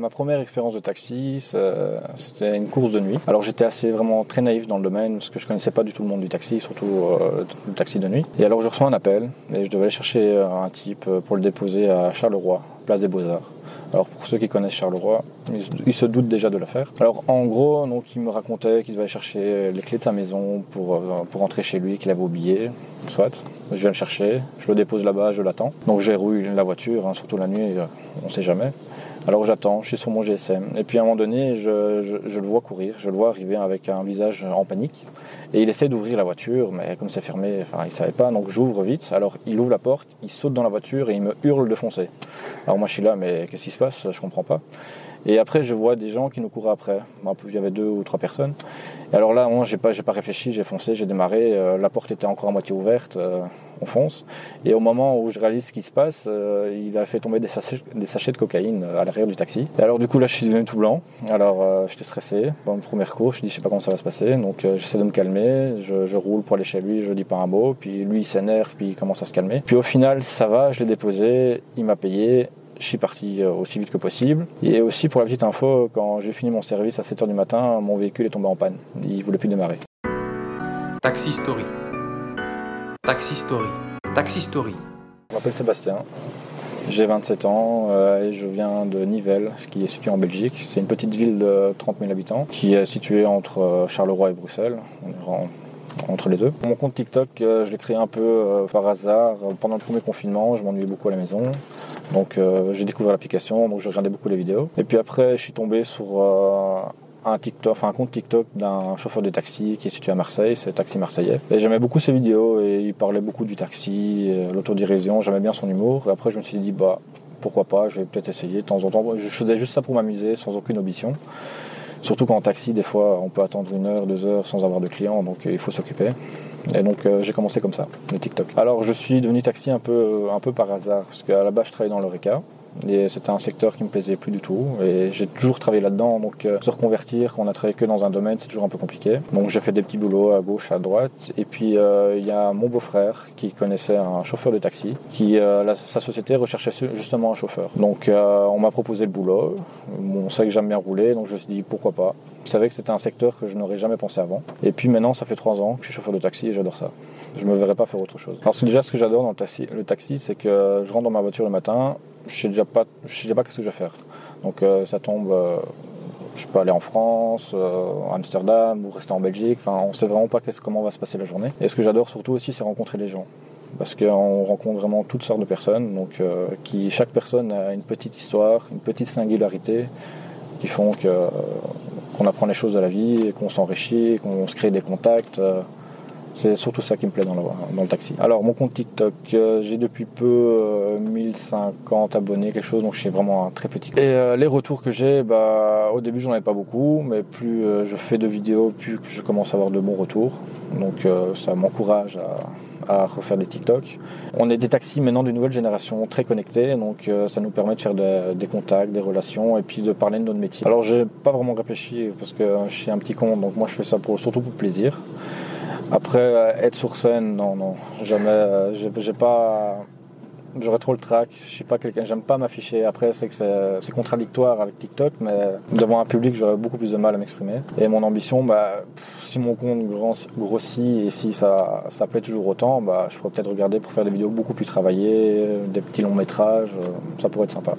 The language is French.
ma première expérience de taxi, c'était une course de nuit. Alors j'étais assez vraiment très naïf dans le domaine parce que je connaissais pas du tout le monde du taxi, surtout euh, le taxi de nuit. Et alors je reçois un appel et je devais aller chercher un type pour le déposer à Charleroi, place des Beaux-Arts. Alors pour ceux qui connaissent Charleroi, ils, se doutent déjà de l'affaire. Alors en gros, donc il me racontait qu'il devait aller chercher les clés de sa maison pour, euh, pour rentrer chez lui, qu'il avait oublié, soit. Je viens le chercher, je le dépose là-bas, je l'attends. Donc j'ai rouillé la voiture, hein, surtout la nuit, euh, on ne sait jamais. Alors j'attends, je suis sur mon GSM. Et puis à un moment donné, je, le vois courir, je le vois arriver avec un visage en panique. Et il essaie d'ouvrir la voiture, mais comme c'est fermé, enfin il savait pas, donc j'ouvre vite. Alors il ouvre la porte, il saute dans la voiture et il me hurle de foncer. Alors moi je suis là, mais qu'est-ce qui se passe? Je comprends pas. Et après, je vois des gens qui nous courent après. Il y avait deux ou trois personnes. Et alors là, moi, j'ai pas, j'ai pas réfléchi, j'ai foncé, j'ai démarré. Euh, la porte était encore à moitié ouverte. Euh, on fonce. Et au moment où je réalise ce qui se passe, euh, il a fait tomber des sachets, de cocaïne à l'arrière du taxi. Et alors du coup, là, je suis devenu tout blanc. Alors, j'étais stressé. Dans une première course, je dis, je sais pas comment ça va se passer. Donc, j'essaie de me calmer. Je, je, roule pour aller chez lui. Je dis pas un mot. Puis lui, il s'énerve. Puis il commence à se calmer. Puis au final, ça va. Je l'ai déposé. Il m'a payé je suis parti euh, aussi vite que possible. Et aussi pour la petite info, quand j'ai fini mon service à 7h du matin, mon véhicule est tombé en panne. Il voulait plus démarrer. Taxi Story. Taxi Story. Taxi Story. Je m'appelle Sébastien. J'ai 27 ans euh, et je viens de Nivelles, ce qui est situé en Belgique. C'est une petite ville de 30 000 habitants qui est située entre euh, Charleroi et Bruxelles. On est entre les deux. Mon compte TikTok, je l'ai créé un peu par hasard pendant le premier confinement. Je m'ennuyais beaucoup à la maison. Donc euh, j'ai découvert l'application, donc je regardais beaucoup les vidéos. Et puis après, je suis tombé sur euh, un TikTok, enfin un compte TikTok d'un chauffeur de taxi qui est situé à Marseille, c'est Taxi Marseillais. Et j'aimais beaucoup ses vidéos et il parlait beaucoup du taxi, euh, l'autodirision, j'aimais bien son humour. Et après, je me suis dit, bah pourquoi pas, je vais peut-être essayer de temps en temps. Je faisais juste ça pour m'amuser, sans aucune ambition. Surtout qu'en taxi, des fois, on peut attendre une heure, deux heures sans avoir de clients, donc il faut s'occuper. Et donc euh, j'ai commencé comme ça, le TikTok. Alors je suis devenu taxi un peu, un peu par hasard, parce qu'à la base je travaillais dans l'Oreca. Et c'était un secteur qui me plaisait plus du tout. Et j'ai toujours travaillé là-dedans. Donc euh, se reconvertir quand on a travaillé que dans un domaine, c'est toujours un peu compliqué. Donc j'ai fait des petits boulots à gauche, à droite. Et puis euh, il y a mon beau-frère qui connaissait un chauffeur de taxi, qui sa société recherchait justement un chauffeur. Donc on m'a proposé le boulot. on sait que j'aime bien rouler, donc je me suis dit pourquoi pas? Je savais que c'était un secteur que je n'aurais jamais pensé avant. Et puis maintenant, ça fait trois ans que je suis chauffeur de taxi et j'adore ça. Je me verrais pas faire autre chose. Alors déjà, ce que j'adore dans le taxi, le taxi, c'est que je rentre dans ma voiture le matin, je sais déjà pas, je sais déjà pas qu'est-ce que je vais faire. Donc euh, ça tombe, euh, je peux aller en France, euh, Amsterdam ou rester en Belgique. Enfin, on sait vraiment pas comment va se passer la journée. Et ce que j'adore surtout aussi, c'est rencontrer les gens parce qu'on rencontre vraiment toutes sortes de personnes, donc qui chaque personne a une petite histoire, une petite singularité qui font que qu'on apprend les choses de la vie, qu'on s'enrichit, qu'on se crée des contacts. C'est surtout ça qui me plaît dans le, taxi. Alors mon compte TikTok, euh, j'ai depuis peu 1050 euh, abonnés, quelque chose, donc je suis vraiment un très petit. Et euh, les retours que j'ai, bah, au début j'en avais pas beaucoup, mais plus je fais de vidéos, plus je commence à avoir de bons retours. Donc ça m'encourage à, refaire des TikTok. On est des taxis maintenant d'une nouvelle génération très connectés, donc ça nous permet de faire des contacts, des relations et puis de parler de notre métier. Alors j'ai pas vraiment réfléchi parce que je suis un petit compte, donc moi je fais ça surtout pour plaisir. Après, euh, être sur scène, non, non, jamais. Euh, j'ai pas. J'aurais trop le trac. Je suis pas quelqu'un. J'aime pas m'afficher. Après, c'est que c'est contradictoire avec TikTok, mais devant un public, j'aurais beaucoup plus de mal à m'exprimer. Et mon ambition, bah, si mon compte grossit et si ça, ça plaît toujours autant, bah, je pourrais peut-être regarder pour faire des vidéos beaucoup plus travaillées, des petits longs métrages. Euh, ça pourrait être sympa.